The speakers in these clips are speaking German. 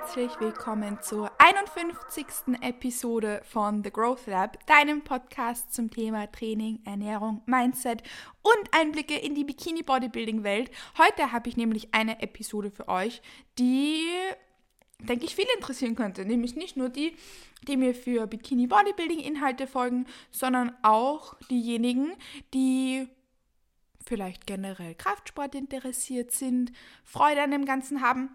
herzlich willkommen zur 51. Episode von The Growth Lab, deinem Podcast zum Thema Training, Ernährung, Mindset und Einblicke in die Bikini Bodybuilding Welt. Heute habe ich nämlich eine Episode für euch, die denke ich, viele interessieren könnte. Nämlich nicht nur die, die mir für Bikini Bodybuilding Inhalte folgen, sondern auch diejenigen, die vielleicht generell Kraftsport interessiert sind, Freude an dem Ganzen haben.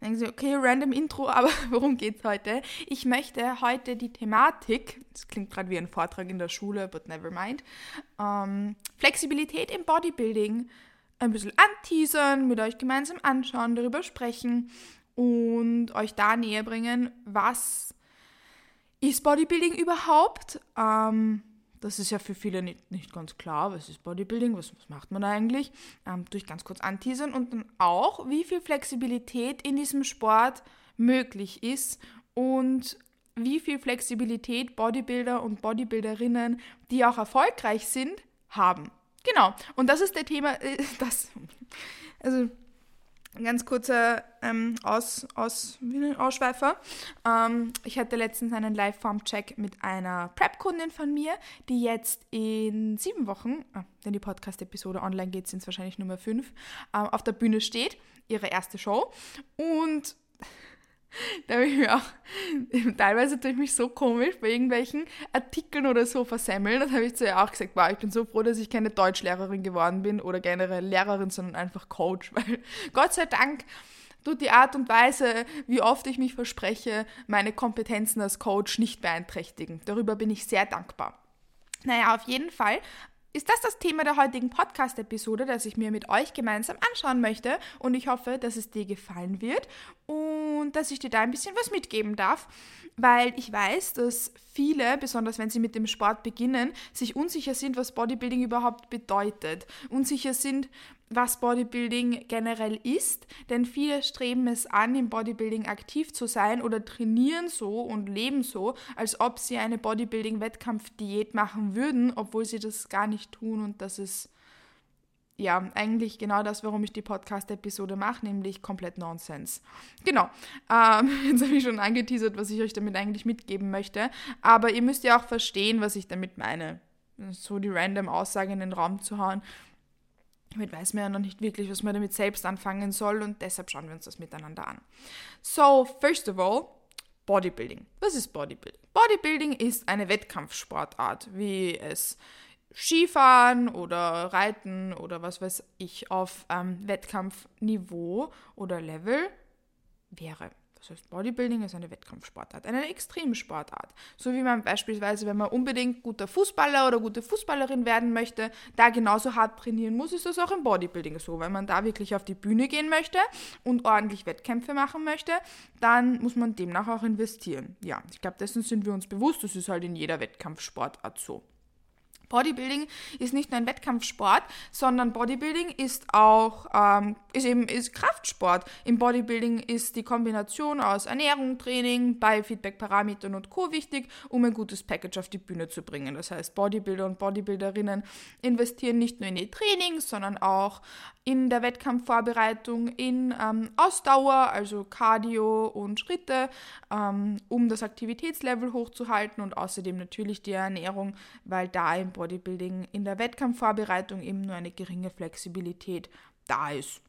Denken Sie, okay, random Intro, aber worum geht es heute? Ich möchte heute die Thematik, das klingt gerade wie ein Vortrag in der Schule, but never mind, ähm, Flexibilität im Bodybuilding ein bisschen anteasern, mit euch gemeinsam anschauen, darüber sprechen und euch da näher bringen, was ist Bodybuilding überhaupt? Ähm, das ist ja für viele nicht, nicht ganz klar. Was ist Bodybuilding? Was, was macht man da eigentlich? Ähm, durch ganz kurz anteasern und dann auch, wie viel Flexibilität in diesem Sport möglich ist und wie viel Flexibilität Bodybuilder und Bodybuilderinnen, die auch erfolgreich sind, haben. Genau. Und das ist der Thema, äh, das, also ganz kurzer ähm, Aus, Aus, Ausschweifer. Ähm, ich hatte letztens einen Live-Form-Check mit einer Prep-Kundin von mir, die jetzt in sieben Wochen, ah, wenn die Podcast-Episode online geht, sind es wahrscheinlich Nummer fünf, ähm, auf der Bühne steht, ihre erste Show. Und da habe ich mir auch, teilweise tue ich mich so komisch bei irgendwelchen Artikeln oder so versemmeln. Das habe ich zu ihr auch gesagt, wow, ich bin so froh, dass ich keine Deutschlehrerin geworden bin oder generell Lehrerin, sondern einfach Coach, weil Gott sei Dank tut die Art und Weise, wie oft ich mich verspreche, meine Kompetenzen als Coach nicht beeinträchtigen. Darüber bin ich sehr dankbar. Naja, auf jeden Fall ist das das Thema der heutigen Podcast-Episode, das ich mir mit euch gemeinsam anschauen möchte. Und ich hoffe, dass es dir gefallen wird und dass ich dir da ein bisschen was mitgeben darf, weil ich weiß, dass viele, besonders wenn sie mit dem Sport beginnen, sich unsicher sind, was Bodybuilding überhaupt bedeutet. Unsicher sind, was Bodybuilding generell ist, denn viele streben es an, im Bodybuilding aktiv zu sein oder trainieren so und leben so, als ob sie eine Bodybuilding-Wettkampfdiät machen würden, obwohl sie das gar nicht tun und das ist ja eigentlich genau das, warum ich die Podcast-Episode mache, nämlich komplett Nonsens. Genau, ähm, jetzt habe ich schon angeteasert, was ich euch damit eigentlich mitgeben möchte, aber ihr müsst ja auch verstehen, was ich damit meine so die random Aussage in den Raum zu hauen damit weiß man ja noch nicht wirklich, was man damit selbst anfangen soll und deshalb schauen wir uns das miteinander an. So, first of all, Bodybuilding. Was ist Bodybuilding? Bodybuilding ist eine Wettkampfsportart, wie es Skifahren oder Reiten oder was weiß ich auf ähm, Wettkampfniveau oder Level wäre. Das heißt, Bodybuilding ist eine Wettkampfsportart, eine Extremsportart. So wie man beispielsweise, wenn man unbedingt guter Fußballer oder gute Fußballerin werden möchte, da genauso hart trainieren muss, ist das auch im Bodybuilding so. Wenn man da wirklich auf die Bühne gehen möchte und ordentlich Wettkämpfe machen möchte, dann muss man demnach auch investieren. Ja, ich glaube, dessen sind wir uns bewusst. Das ist halt in jeder Wettkampfsportart so. Bodybuilding ist nicht nur ein Wettkampfsport, sondern Bodybuilding ist auch ähm, ist eben ist Kraftsport. Im Bodybuilding ist die Kombination aus Ernährung, Training, Biofeedback-Parametern und Co. wichtig, um ein gutes Package auf die Bühne zu bringen. Das heißt, Bodybuilder und Bodybuilderinnen investieren nicht nur in ihr Training, sondern auch in der Wettkampfvorbereitung, in ähm, Ausdauer, also Cardio und Schritte, ähm, um das Aktivitätslevel hochzuhalten und außerdem natürlich die Ernährung, weil da im Bodybuilding in der Wettkampfvorbereitung eben nur eine geringe Flexibilität da ist.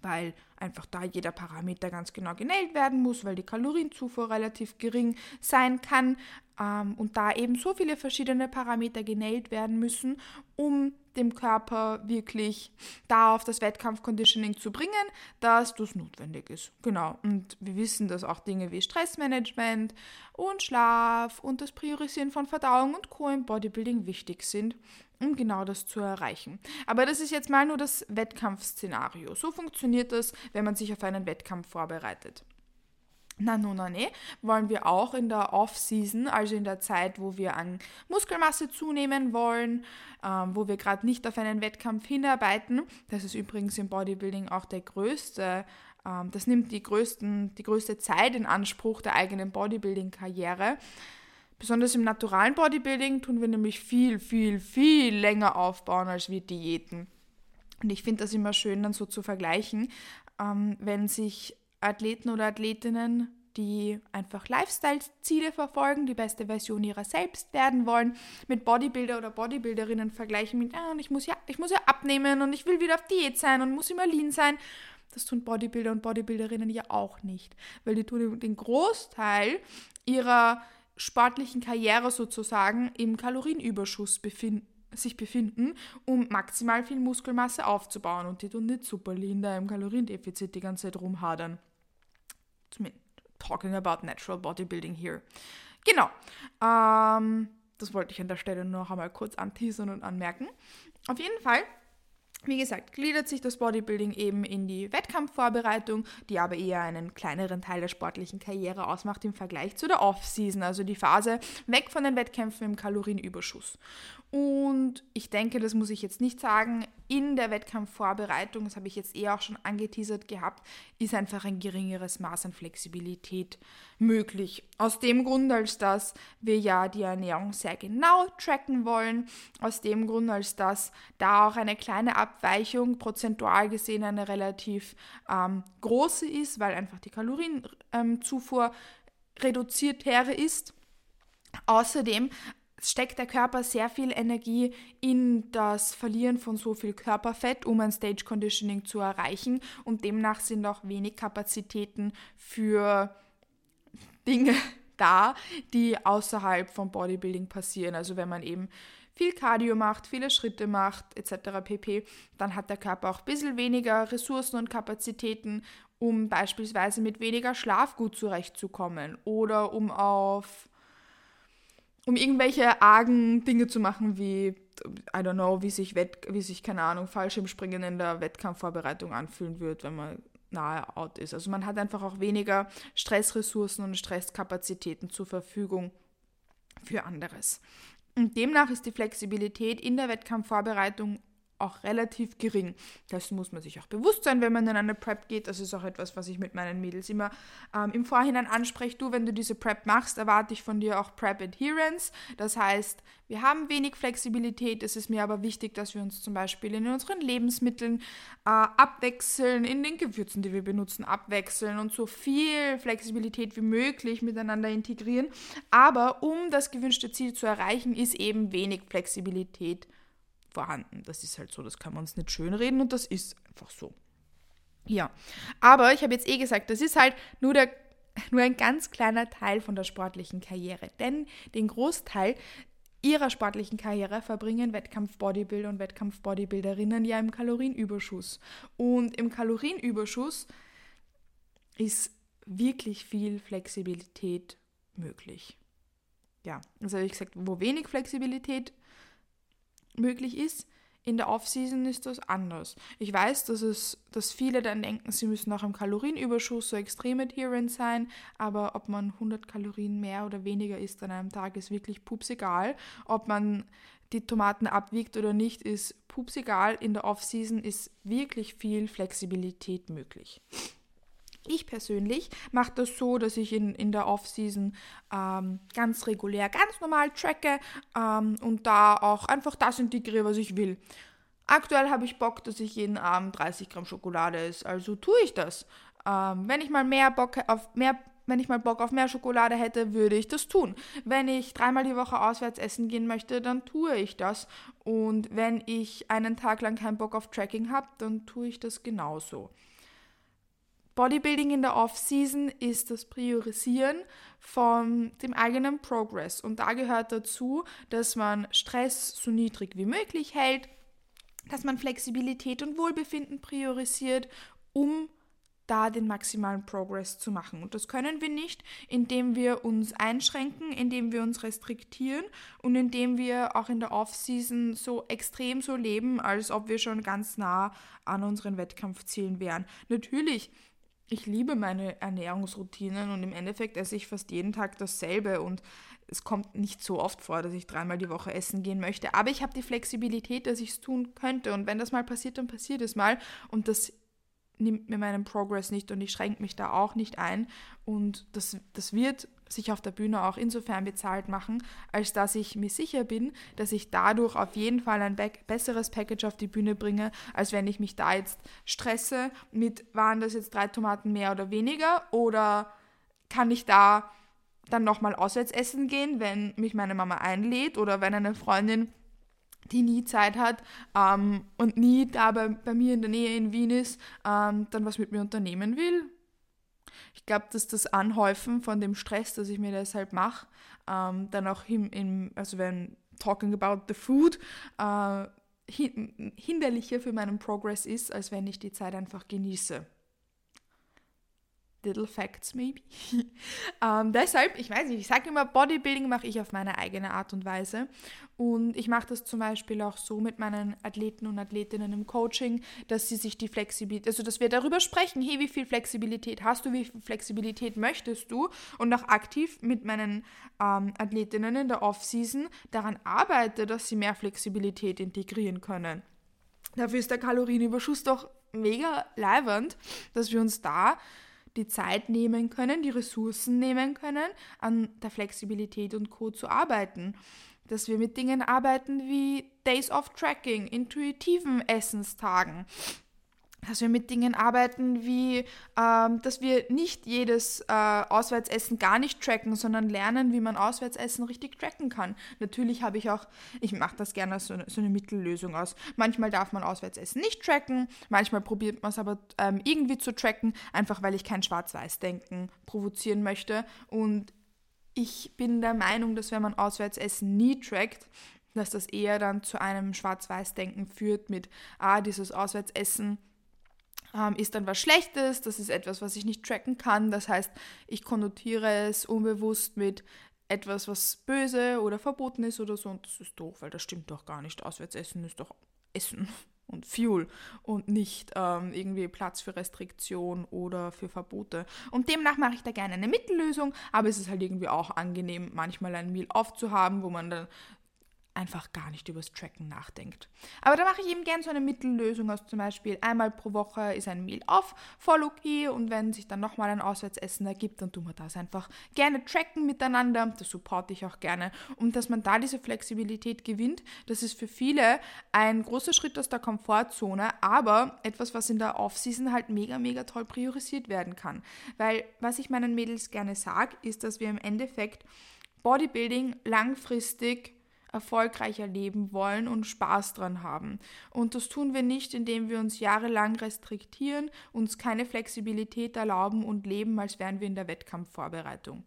Weil einfach da jeder Parameter ganz genau genäht werden muss, weil die Kalorienzufuhr relativ gering sein kann ähm, und da eben so viele verschiedene Parameter genäht werden müssen, um dem Körper wirklich da auf das Wettkampfconditioning zu bringen, dass das notwendig ist. Genau. Und wir wissen, dass auch Dinge wie Stressmanagement und Schlaf und das Priorisieren von Verdauung und Co. im Bodybuilding wichtig sind, um genau das zu erreichen. Aber das ist jetzt mal nur das Wettkampfszenario. So funktioniert das, wenn man sich auf einen Wettkampf vorbereitet. Na, no, na, ne, wollen wir auch in der Off-Season, also in der Zeit, wo wir an Muskelmasse zunehmen wollen, ähm, wo wir gerade nicht auf einen Wettkampf hinarbeiten. Das ist übrigens im Bodybuilding auch der größte, ähm, das nimmt die, größten, die größte Zeit in Anspruch der eigenen Bodybuilding-Karriere. Besonders im naturalen Bodybuilding tun wir nämlich viel, viel, viel länger aufbauen als wir Diäten. Und ich finde das immer schön, dann so zu vergleichen, ähm, wenn sich Athleten oder Athletinnen, die einfach Lifestyle-Ziele verfolgen, die beste Version ihrer selbst werden wollen, mit Bodybuilder oder Bodybuilderinnen vergleichen mit, ah, ich muss ja, ich muss ja abnehmen und ich will wieder auf Diät sein und muss immer lean sein. Das tun Bodybuilder und Bodybuilderinnen ja auch nicht, weil die tun den Großteil ihrer sportlichen Karriere sozusagen im Kalorienüberschuss befinden sich befinden, um maximal viel Muskelmasse aufzubauen. Und die tun nicht super lean da im Kaloriendefizit die ganze Zeit rumhadern. Talking about natural bodybuilding here. Genau. Ähm, das wollte ich an der Stelle noch einmal kurz anteasern und anmerken. Auf jeden Fall wie gesagt, gliedert sich das Bodybuilding eben in die Wettkampfvorbereitung, die aber eher einen kleineren Teil der sportlichen Karriere ausmacht im Vergleich zu der Off-Season, also die Phase weg von den Wettkämpfen im Kalorienüberschuss. Und ich denke, das muss ich jetzt nicht sagen, in der Wettkampfvorbereitung, das habe ich jetzt eher auch schon angeteasert gehabt, ist einfach ein geringeres Maß an Flexibilität möglich. Aus dem Grund, als dass wir ja die Ernährung sehr genau tracken wollen, aus dem Grund, als dass da auch eine kleine Abweichung prozentual gesehen eine relativ ähm, große ist, weil einfach die Kalorienzufuhr ähm, reduzierter ist. Außerdem steckt der Körper sehr viel Energie in das Verlieren von so viel Körperfett, um ein Stage Conditioning zu erreichen. Und demnach sind auch wenig Kapazitäten für Dinge da, die außerhalb vom Bodybuilding passieren. Also wenn man eben viel Cardio macht, viele Schritte macht, etc. pp., dann hat der Körper auch ein bisschen weniger Ressourcen und Kapazitäten, um beispielsweise mit weniger Schlaf gut zurechtzukommen oder um auf um irgendwelche argen Dinge zu machen, wie, I don't know, wie sich, Wett, wie sich keine Ahnung, Fallschirmspringen in der Wettkampfvorbereitung anfühlen wird, wenn man nahe out ist. Also man hat einfach auch weniger Stressressourcen und Stresskapazitäten zur Verfügung für anderes. Und demnach ist die Flexibilität in der Wettkampfvorbereitung auch relativ gering. Das muss man sich auch bewusst sein, wenn man in eine Prep geht. Das ist auch etwas, was ich mit meinen Mädels immer ähm, im Vorhinein anspreche. Du, wenn du diese Prep machst, erwarte ich von dir auch Prep Adherence. Das heißt, wir haben wenig Flexibilität. Es ist mir aber wichtig, dass wir uns zum Beispiel in unseren Lebensmitteln äh, abwechseln, in den Gewürzen, die wir benutzen, abwechseln und so viel Flexibilität wie möglich miteinander integrieren. Aber um das gewünschte Ziel zu erreichen, ist eben wenig Flexibilität vorhanden. Das ist halt so, das kann man uns nicht schönreden und das ist einfach so. Ja, aber ich habe jetzt eh gesagt, das ist halt nur, der, nur ein ganz kleiner Teil von der sportlichen Karriere, denn den Großteil ihrer sportlichen Karriere verbringen Wettkampf-Bodybuilder und Wettkampf-Bodybuilderinnen ja im Kalorienüberschuss. Und im Kalorienüberschuss ist wirklich viel Flexibilität möglich. Ja, also wie gesagt, wo wenig Flexibilität möglich ist. In der Off-Season ist das anders. Ich weiß, dass, es, dass viele dann denken, sie müssen auch im Kalorienüberschuss so extrem adherent sein, aber ob man 100 Kalorien mehr oder weniger isst an einem Tag, ist wirklich pups egal. Ob man die Tomaten abwiegt oder nicht, ist pups egal. In der Off-Season ist wirklich viel Flexibilität möglich. Ich persönlich mache das so, dass ich in, in der Off-Season ähm, ganz regulär, ganz normal tracke ähm, und da auch einfach das integriere, was ich will. Aktuell habe ich Bock, dass ich jeden Abend 30 Gramm Schokolade esse, also tue ich das. Ähm, wenn ich mal mehr Bock auf mehr wenn ich mal Bock auf mehr Schokolade hätte, würde ich das tun. Wenn ich dreimal die Woche auswärts essen gehen möchte, dann tue ich das. Und wenn ich einen Tag lang keinen Bock auf Tracking habe, dann tue ich das genauso. Bodybuilding in der Off-Season ist das Priorisieren von dem eigenen Progress. Und da gehört dazu, dass man Stress so niedrig wie möglich hält, dass man Flexibilität und Wohlbefinden priorisiert, um da den maximalen Progress zu machen. Und das können wir nicht, indem wir uns einschränken, indem wir uns restriktieren und indem wir auch in der Off-Season so extrem so leben, als ob wir schon ganz nah an unseren Wettkampfzielen wären. Natürlich ich liebe meine Ernährungsroutinen und im Endeffekt esse ich fast jeden Tag dasselbe und es kommt nicht so oft vor, dass ich dreimal die Woche essen gehen möchte. Aber ich habe die Flexibilität, dass ich es tun könnte und wenn das mal passiert, dann passiert es mal und das nimmt mir meinen Progress nicht und ich schränke mich da auch nicht ein. Und das, das wird sich auf der Bühne auch insofern bezahlt machen, als dass ich mir sicher bin, dass ich dadurch auf jeden Fall ein besseres Package auf die Bühne bringe, als wenn ich mich da jetzt stresse mit, waren das jetzt drei Tomaten mehr oder weniger oder kann ich da dann nochmal auswärts essen gehen, wenn mich meine Mama einlädt oder wenn eine Freundin die nie Zeit hat ähm, und nie da bei, bei, mir in der Nähe in Wien ist, ähm, dann was mit mir unternehmen will. Ich glaube, dass das Anhäufen von dem Stress, das ich mir deshalb mache, ähm, dann auch im, im, also wenn talking about the food, äh, hin, hinderlicher für meinen Progress ist, als wenn ich die Zeit einfach genieße. Little Facts maybe. ähm, deshalb, ich weiß nicht, ich sage immer, Bodybuilding mache ich auf meine eigene Art und Weise. Und ich mache das zum Beispiel auch so mit meinen Athleten und Athletinnen im Coaching, dass sie sich die Flexibilität, also dass wir darüber sprechen, hey, wie viel Flexibilität hast du, wie viel Flexibilität möchtest du? Und auch aktiv mit meinen ähm, Athletinnen in der Off-Season daran arbeite, dass sie mehr Flexibilität integrieren können. Dafür ist der Kalorienüberschuss doch mega leibend, dass wir uns da die Zeit nehmen können, die Ressourcen nehmen können, an der Flexibilität und Co. zu arbeiten. Dass wir mit Dingen arbeiten wie Days of Tracking, intuitiven Essenstagen, dass wir mit Dingen arbeiten wie, ähm, dass wir nicht jedes äh, Auswärtsessen gar nicht tracken, sondern lernen, wie man Auswärtsessen richtig tracken kann. Natürlich habe ich auch, ich mache das gerne als so eine, so eine, Mittellösung aus. Manchmal darf man Auswärtsessen nicht tracken, manchmal probiert man es aber ähm, irgendwie zu tracken, einfach weil ich kein Schwarz-Weiß-Denken provozieren möchte. Und ich bin der Meinung, dass wenn man Auswärtsessen nie trackt, dass das eher dann zu einem Schwarz-Weiß-Denken führt mit, ah, dieses Auswärtsessen ähm, ist dann was Schlechtes, das ist etwas, was ich nicht tracken kann. Das heißt, ich konnotiere es unbewusst mit etwas, was böse oder verboten ist oder so. Und das ist doof, weil das stimmt doch gar nicht. Auswärtsessen ist doch Essen und Fuel und nicht ähm, irgendwie Platz für Restriktion oder für Verbote. Und demnach mache ich da gerne eine Mittellösung, aber es ist halt irgendwie auch angenehm, manchmal ein Meal aufzuhaben, wo man dann einfach gar nicht übers Tracken nachdenkt. Aber da mache ich eben gern so eine Mittellösung aus zum Beispiel einmal pro Woche ist ein Meal off, voll okay und wenn sich dann nochmal ein Auswärtsessen ergibt, dann tun wir das einfach gerne tracken miteinander, das supporte ich auch gerne und dass man da diese Flexibilität gewinnt, das ist für viele ein großer Schritt aus der Komfortzone, aber etwas, was in der Off-Season halt mega, mega toll priorisiert werden kann. Weil was ich meinen Mädels gerne sage, ist, dass wir im Endeffekt Bodybuilding langfristig erfolgreicher leben wollen und Spaß dran haben. Und das tun wir nicht, indem wir uns jahrelang restriktieren, uns keine Flexibilität erlauben und leben, als wären wir in der Wettkampfvorbereitung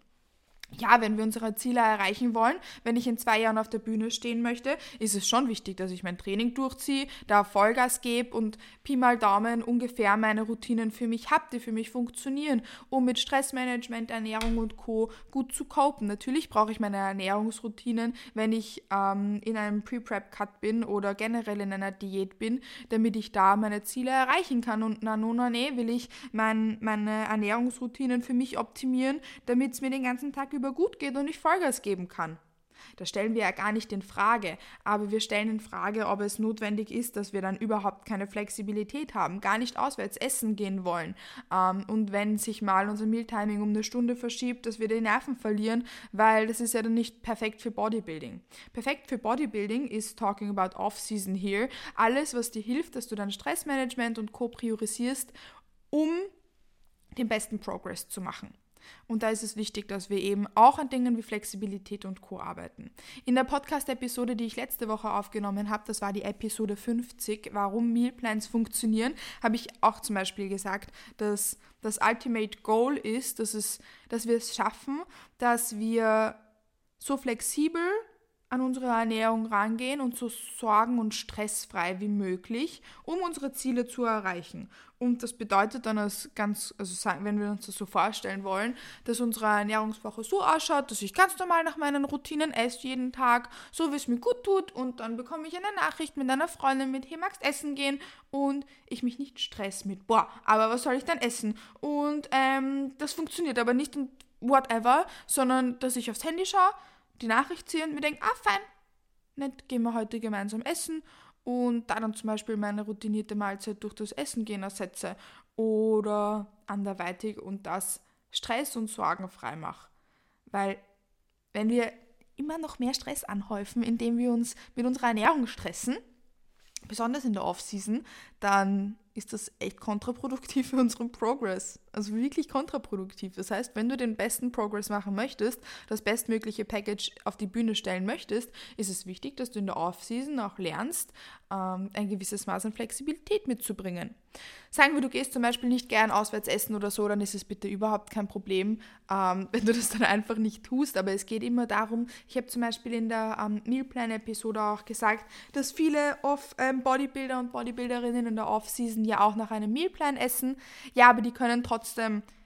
ja, wenn wir unsere Ziele erreichen wollen, wenn ich in zwei Jahren auf der Bühne stehen möchte, ist es schon wichtig, dass ich mein Training durchziehe, da Vollgas gebe und Pi mal Daumen ungefähr meine Routinen für mich habe, die für mich funktionieren, um mit Stressmanagement, Ernährung und Co. gut zu copen. Natürlich brauche ich meine Ernährungsroutinen, wenn ich ähm, in einem Pre-Prep-Cut bin oder generell in einer Diät bin, damit ich da meine Ziele erreichen kann. Und na, no, na, nee, will ich mein, meine Ernährungsroutinen für mich optimieren, damit es mir den ganzen Tag über gut geht und ich Vollgas geben kann. Das stellen wir ja gar nicht in Frage, aber wir stellen in Frage, ob es notwendig ist, dass wir dann überhaupt keine Flexibilität haben, gar nicht auswärts essen gehen wollen. Ähm, und wenn sich mal unser Mealtiming um eine Stunde verschiebt, dass wir die Nerven verlieren, weil das ist ja dann nicht perfekt für Bodybuilding. Perfekt für Bodybuilding ist talking about Off-Season here. Alles, was dir hilft, dass du dein Stressmanagement und Co. priorisierst, um den besten Progress zu machen. Und da ist es wichtig, dass wir eben auch an Dingen wie Flexibilität und Co. arbeiten. In der Podcast-Episode, die ich letzte Woche aufgenommen habe, das war die Episode 50, warum Mealplans funktionieren, habe ich auch zum Beispiel gesagt, dass das Ultimate Goal ist, dass, es, dass wir es schaffen, dass wir so flexibel an unsere Ernährung rangehen und so sorgen- und stressfrei wie möglich, um unsere Ziele zu erreichen. Und das bedeutet dann als ganz, also wenn wir uns das so vorstellen wollen, dass unsere Ernährungswoche so ausschaut, dass ich ganz normal nach meinen Routinen esse jeden Tag, so wie es mir gut tut, und dann bekomme ich eine Nachricht mit einer Freundin mit, hey, magst essen gehen? Und ich mich nicht stress mit, boah, aber was soll ich dann essen? Und ähm, das funktioniert aber nicht und whatever, sondern dass ich aufs Handy schaue, die Nachricht ziehe und mir denke, ah, fein, nett, gehen wir heute gemeinsam essen und da dann zum Beispiel meine routinierte Mahlzeit durch das Essen gehen ersetze oder anderweitig und das Stress und Sorgen frei mache. Weil wenn wir immer noch mehr Stress anhäufen, indem wir uns mit unserer Ernährung stressen, besonders in der Off-Season, dann ist das echt kontraproduktiv für unseren Progress. Also wirklich kontraproduktiv. Das heißt, wenn du den besten Progress machen möchtest, das bestmögliche Package auf die Bühne stellen möchtest, ist es wichtig, dass du in der Off-Season auch lernst, ähm, ein gewisses Maß an Flexibilität mitzubringen. Sagen wir, du gehst zum Beispiel nicht gern auswärts essen oder so, dann ist es bitte überhaupt kein Problem, ähm, wenn du das dann einfach nicht tust. Aber es geht immer darum, ich habe zum Beispiel in der ähm, Mealplan-Episode auch gesagt, dass viele off, ähm, Bodybuilder und Bodybuilderinnen in der Off-Season ja auch nach einem Mealplan essen. Ja, aber die können trotzdem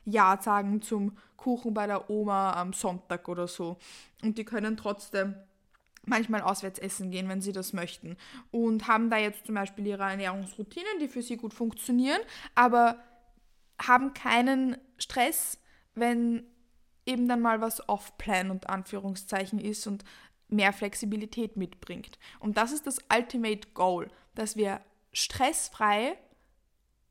Ja sagen zum Kuchen bei der Oma am Sonntag oder so. Und die können trotzdem manchmal auswärts essen gehen, wenn sie das möchten. Und haben da jetzt zum Beispiel ihre Ernährungsroutinen, die für sie gut funktionieren, aber haben keinen Stress, wenn eben dann mal was off-plan und Anführungszeichen ist und mehr Flexibilität mitbringt. Und das ist das Ultimate Goal, dass wir stressfrei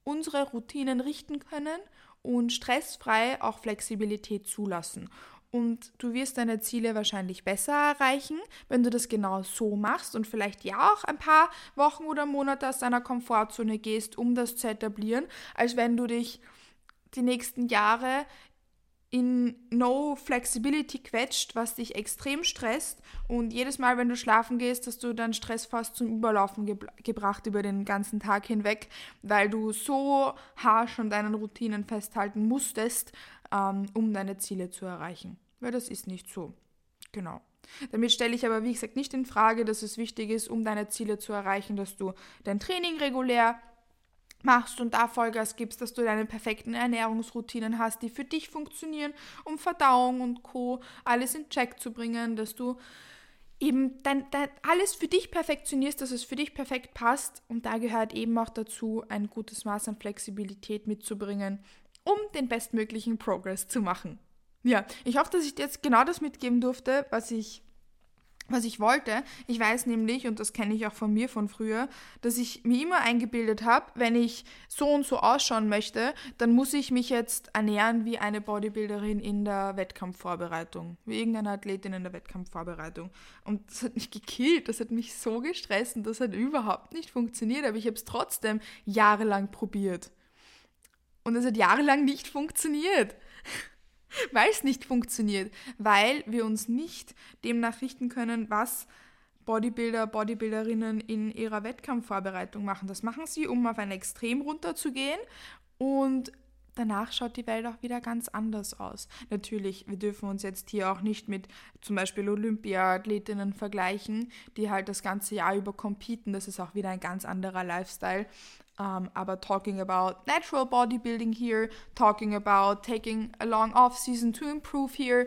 unsere Routinen richten können und stressfrei auch Flexibilität zulassen. Und du wirst deine Ziele wahrscheinlich besser erreichen, wenn du das genau so machst und vielleicht ja auch ein paar Wochen oder Monate aus deiner Komfortzone gehst, um das zu etablieren, als wenn du dich die nächsten Jahre in No Flexibility quetscht, was dich extrem stresst und jedes Mal, wenn du schlafen gehst, hast du deinen Stress fast zum Überlaufen ge gebracht über den ganzen Tag hinweg, weil du so harsch an deinen Routinen festhalten musstest, ähm, um deine Ziele zu erreichen. Weil das ist nicht so. Genau. Damit stelle ich aber, wie gesagt, nicht in Frage, dass es wichtig ist, um deine Ziele zu erreichen, dass du dein Training regulär machst und da Vollgas gibst, dass du deine perfekten Ernährungsroutinen hast, die für dich funktionieren, um Verdauung und Co. alles in Check zu bringen, dass du eben dein, dein, alles für dich perfektionierst, dass es für dich perfekt passt. Und da gehört eben auch dazu, ein gutes Maß an Flexibilität mitzubringen, um den bestmöglichen Progress zu machen. Ja, ich hoffe, dass ich dir jetzt genau das mitgeben durfte, was ich was ich wollte. Ich weiß nämlich, und das kenne ich auch von mir von früher, dass ich mir immer eingebildet habe, wenn ich so und so ausschauen möchte, dann muss ich mich jetzt ernähren wie eine Bodybuilderin in der Wettkampfvorbereitung, wie irgendeine Athletin in der Wettkampfvorbereitung. Und das hat mich gekillt, das hat mich so gestresst und das hat überhaupt nicht funktioniert, aber ich habe es trotzdem jahrelang probiert. Und es hat jahrelang nicht funktioniert weil es nicht funktioniert, weil wir uns nicht demnach richten können, was Bodybuilder, Bodybuilderinnen in ihrer Wettkampfvorbereitung machen. Das machen sie, um auf ein Extrem runterzugehen und danach schaut die Welt auch wieder ganz anders aus. Natürlich, wir dürfen uns jetzt hier auch nicht mit zum Beispiel Olympia-Athletinnen vergleichen, die halt das ganze Jahr über competen. Das ist auch wieder ein ganz anderer Lifestyle. Um, aber talking about natural bodybuilding here, talking about taking a long off season to improve here.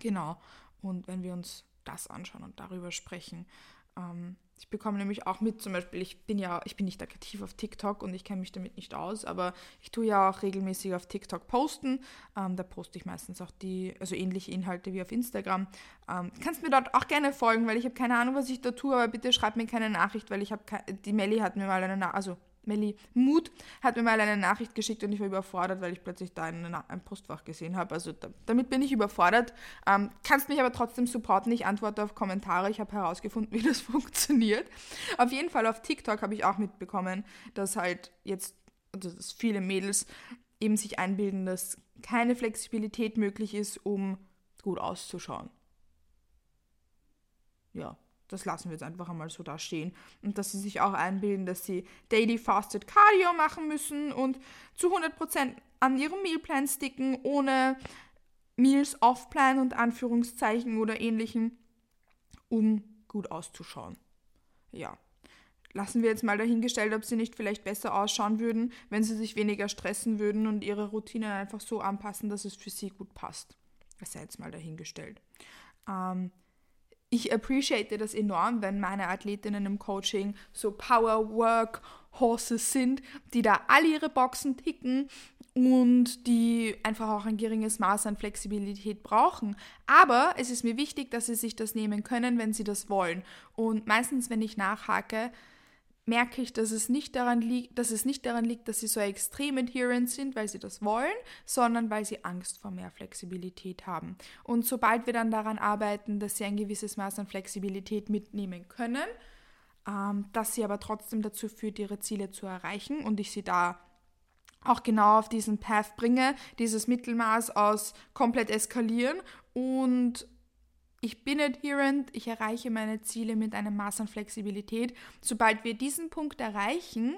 Genau. Und wenn wir uns das anschauen und darüber sprechen, um, ich bekomme nämlich auch mit, zum Beispiel, ich bin ja, ich bin nicht aktiv auf TikTok und ich kenne mich damit nicht aus, aber ich tue ja auch regelmäßig auf TikTok posten. Ähm, da poste ich meistens auch die, also ähnliche Inhalte wie auf Instagram. Ähm, kannst mir dort auch gerne folgen, weil ich habe keine Ahnung, was ich da tue, aber bitte schreib mir keine Nachricht, weil ich habe, die Melli hat mir mal eine, Nachricht, also Melli Mut hat mir mal eine Nachricht geschickt und ich war überfordert, weil ich plötzlich da ein, Postfach gesehen habe. Also da, damit bin ich überfordert. Ähm, kannst mich aber trotzdem supporten. Ich antworte auf Kommentare. Ich habe herausgefunden, wie das funktioniert. Auf jeden Fall auf TikTok habe ich auch mitbekommen, dass halt jetzt, also dass viele Mädels eben sich einbilden, dass keine Flexibilität möglich ist, um gut auszuschauen. Ja, das lassen wir jetzt einfach einmal so da stehen. Und dass sie sich auch einbilden, dass sie Daily Fasted Cardio machen müssen und zu 100% an ihrem Mealplan sticken, ohne Meals off-Plan und Anführungszeichen oder ähnlichen, um gut auszuschauen. Ja. Lassen wir jetzt mal dahingestellt, ob sie nicht vielleicht besser ausschauen würden, wenn sie sich weniger stressen würden und ihre Routinen einfach so anpassen, dass es für sie gut passt. Das sei jetzt mal dahingestellt. Ähm, ich appreciate das enorm, wenn meine Athletinnen im Coaching so Power Work Horses sind, die da alle ihre Boxen ticken und die einfach auch ein geringes Maß an Flexibilität brauchen. Aber es ist mir wichtig, dass sie sich das nehmen können, wenn sie das wollen. Und meistens, wenn ich nachhake, merke ich, dass es nicht daran liegt, dass es nicht daran liegt, dass sie so extrem adherent sind, weil sie das wollen, sondern weil sie Angst vor mehr Flexibilität haben. Und sobald wir dann daran arbeiten, dass sie ein gewisses Maß an Flexibilität mitnehmen können, ähm, dass sie aber trotzdem dazu führt, ihre Ziele zu erreichen und ich sie da auch genau auf diesen Path bringe, dieses Mittelmaß aus komplett eskalieren und ich bin adherent, ich erreiche meine Ziele mit einem Maß an Flexibilität. Sobald wir diesen Punkt erreichen,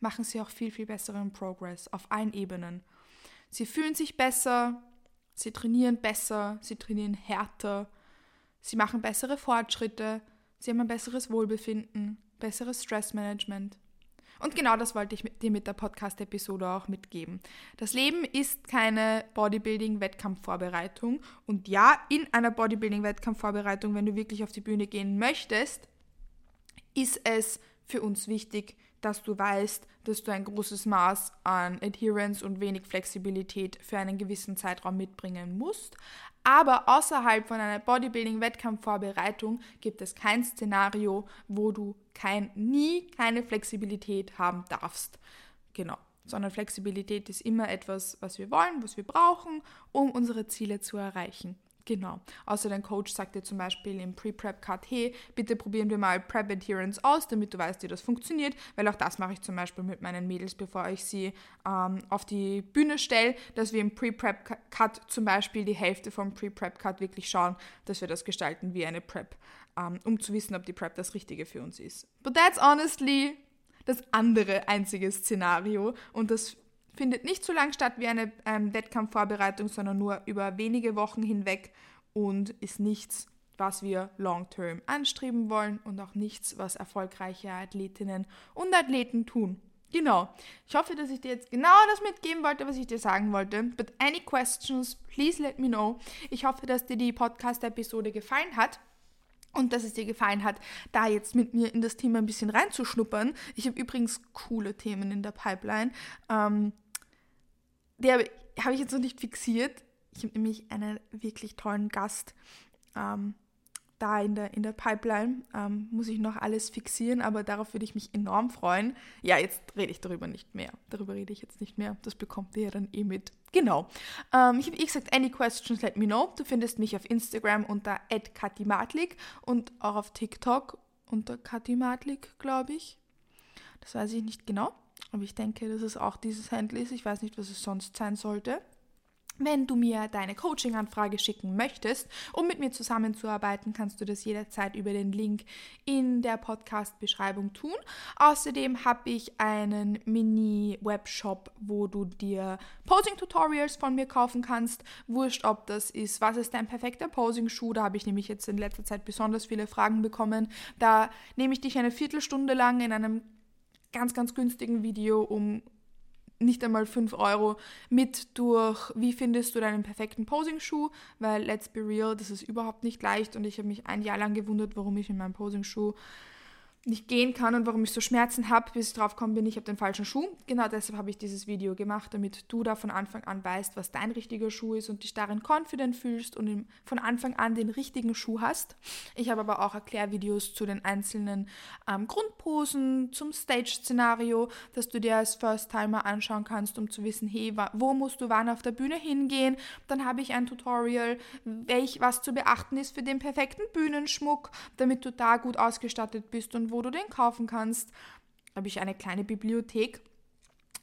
machen sie auch viel, viel besseren Progress auf allen Ebenen. Sie fühlen sich besser, sie trainieren besser, sie trainieren härter, sie machen bessere Fortschritte, sie haben ein besseres Wohlbefinden, besseres Stressmanagement. Und genau das wollte ich dir mit der Podcast-Episode auch mitgeben. Das Leben ist keine Bodybuilding-Wettkampfvorbereitung. Und ja, in einer Bodybuilding-Wettkampfvorbereitung, wenn du wirklich auf die Bühne gehen möchtest, ist es für uns wichtig, dass du weißt, dass du ein großes Maß an Adherence und wenig Flexibilität für einen gewissen Zeitraum mitbringen musst. Aber außerhalb von einer Bodybuilding-Wettkampfvorbereitung gibt es kein Szenario, wo du kein, nie keine Flexibilität haben darfst. Genau. Sondern Flexibilität ist immer etwas, was wir wollen, was wir brauchen, um unsere Ziele zu erreichen. Genau. Außer dein Coach sagt dir zum Beispiel im Pre-Prep-Cut, hey, bitte probieren wir mal Prep-Adherence aus, damit du weißt, wie das funktioniert, weil auch das mache ich zum Beispiel mit meinen Mädels, bevor ich sie ähm, auf die Bühne stelle, dass wir im Pre-Prep-Cut zum Beispiel die Hälfte vom Pre-Prep-Cut wirklich schauen, dass wir das gestalten wie eine Prep, ähm, um zu wissen, ob die Prep das Richtige für uns ist. But that's honestly das andere einzige Szenario und das findet nicht so lang statt wie eine ähm, Wettkampfvorbereitung, sondern nur über wenige Wochen hinweg und ist nichts, was wir long-term anstreben wollen und auch nichts, was erfolgreiche Athletinnen und Athleten tun. Genau. Ich hoffe, dass ich dir jetzt genau das mitgeben wollte, was ich dir sagen wollte. But any questions, please let me know. Ich hoffe, dass dir die Podcast-Episode gefallen hat und dass es dir gefallen hat, da jetzt mit mir in das Thema ein bisschen reinzuschnuppern. Ich habe übrigens coole Themen in der Pipeline. Ähm, der habe ich jetzt noch nicht fixiert. Ich habe nämlich einen wirklich tollen Gast ähm, da in der, in der Pipeline. Ähm, muss ich noch alles fixieren, aber darauf würde ich mich enorm freuen. Ja, jetzt rede ich darüber nicht mehr. Darüber rede ich jetzt nicht mehr. Das bekommt ihr ja dann eh mit. Genau. Ähm, ich habe eh gesagt, any questions, let me know. Du findest mich auf Instagram unter @katimatlik und auch auf TikTok unter katimatlik, glaube ich. Das weiß ich nicht genau. Aber ich denke, dass es auch dieses Handle ist. Ich weiß nicht, was es sonst sein sollte. Wenn du mir deine Coaching-Anfrage schicken möchtest, um mit mir zusammenzuarbeiten, kannst du das jederzeit über den Link in der Podcast-Beschreibung tun. Außerdem habe ich einen Mini-Webshop, wo du dir Posing-Tutorials von mir kaufen kannst. Wurscht, ob das ist, was ist dein perfekter Posing-Schuh? Da habe ich nämlich jetzt in letzter Zeit besonders viele Fragen bekommen. Da nehme ich dich eine Viertelstunde lang in einem ganz, ganz günstigen Video um nicht einmal 5 Euro mit durch, wie findest du deinen perfekten Posing-Schuh, weil let's be real, das ist überhaupt nicht leicht und ich habe mich ein Jahr lang gewundert, warum ich in meinem Posing-Schuh nicht gehen kann und warum ich so Schmerzen habe, bis ich drauf komme, bin, ich habe den falschen Schuh. Genau deshalb habe ich dieses Video gemacht, damit du da von Anfang an weißt, was dein richtiger Schuh ist und dich darin confident fühlst und von Anfang an den richtigen Schuh hast. Ich habe aber auch Erklärvideos zu den einzelnen ähm, Grundposen, zum Stage-Szenario, dass du dir als First-Timer anschauen kannst, um zu wissen, hey, wo musst du wann auf der Bühne hingehen. Dann habe ich ein Tutorial, welch, was zu beachten ist für den perfekten Bühnenschmuck, damit du da gut ausgestattet bist und wo du den kaufen kannst. Da habe ich eine kleine Bibliothek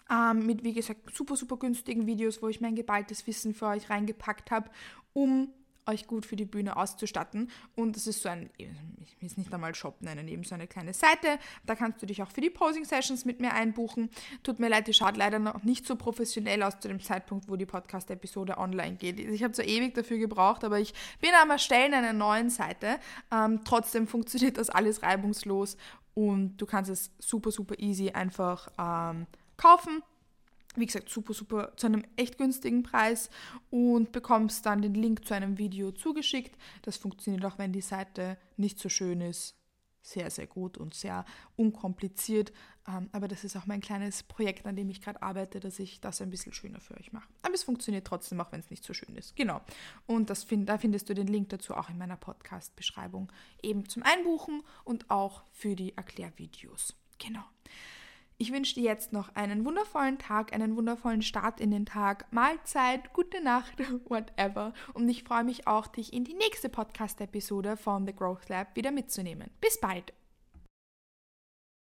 ähm, mit, wie gesagt, super, super günstigen Videos, wo ich mein geballtes Wissen für euch reingepackt habe, um euch gut für die Bühne auszustatten. Und das ist so ein, ich will es nicht einmal Shop nennen, eben so eine kleine Seite. Da kannst du dich auch für die Posing-Sessions mit mir einbuchen. Tut mir leid, die schaut leider noch nicht so professionell aus zu dem Zeitpunkt, wo die Podcast-Episode online geht. Ich habe so ewig dafür gebraucht, aber ich bin am Erstellen einer neuen Seite. Ähm, trotzdem funktioniert das alles reibungslos und du kannst es super, super easy einfach ähm, kaufen wie gesagt, super, super zu einem echt günstigen Preis und bekommst dann den Link zu einem Video zugeschickt. Das funktioniert auch, wenn die Seite nicht so schön ist. Sehr, sehr gut und sehr unkompliziert. Ähm, aber das ist auch mein kleines Projekt, an dem ich gerade arbeite, dass ich das ein bisschen schöner für euch mache. Aber es funktioniert trotzdem, auch wenn es nicht so schön ist. Genau. Und das find, da findest du den Link dazu auch in meiner Podcast-Beschreibung. Eben zum Einbuchen und auch für die Erklärvideos. Genau. Ich wünsche dir jetzt noch einen wundervollen Tag, einen wundervollen Start in den Tag, Mahlzeit, gute Nacht, whatever. Und ich freue mich auch, dich in die nächste Podcast-Episode von The Growth Lab wieder mitzunehmen. Bis bald!